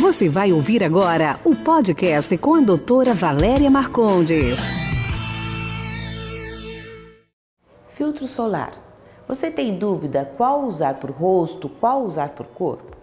Você vai ouvir agora o podcast com a doutora Valéria Marcondes. Filtro solar. Você tem dúvida qual usar para o rosto, qual usar para o corpo?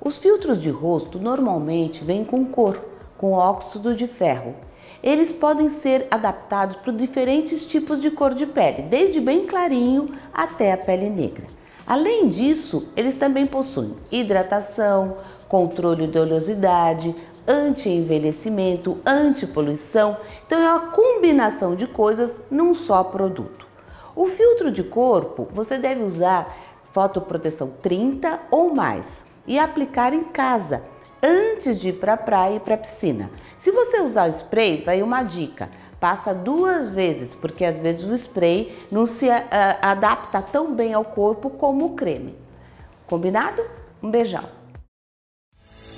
Os filtros de rosto normalmente vêm com cor, com óxido de ferro. Eles podem ser adaptados para diferentes tipos de cor de pele, desde bem clarinho até a pele negra. Além disso, eles também possuem hidratação, controle de oleosidade, anti-envelhecimento, anti-poluição. Então é uma combinação de coisas num só produto. O filtro de corpo você deve usar fotoproteção 30 ou mais e aplicar em casa antes de ir para a praia e para a piscina. Se você usar spray, vai uma dica Passa duas vezes, porque às vezes o spray não se uh, adapta tão bem ao corpo como o creme. Combinado? Um beijão.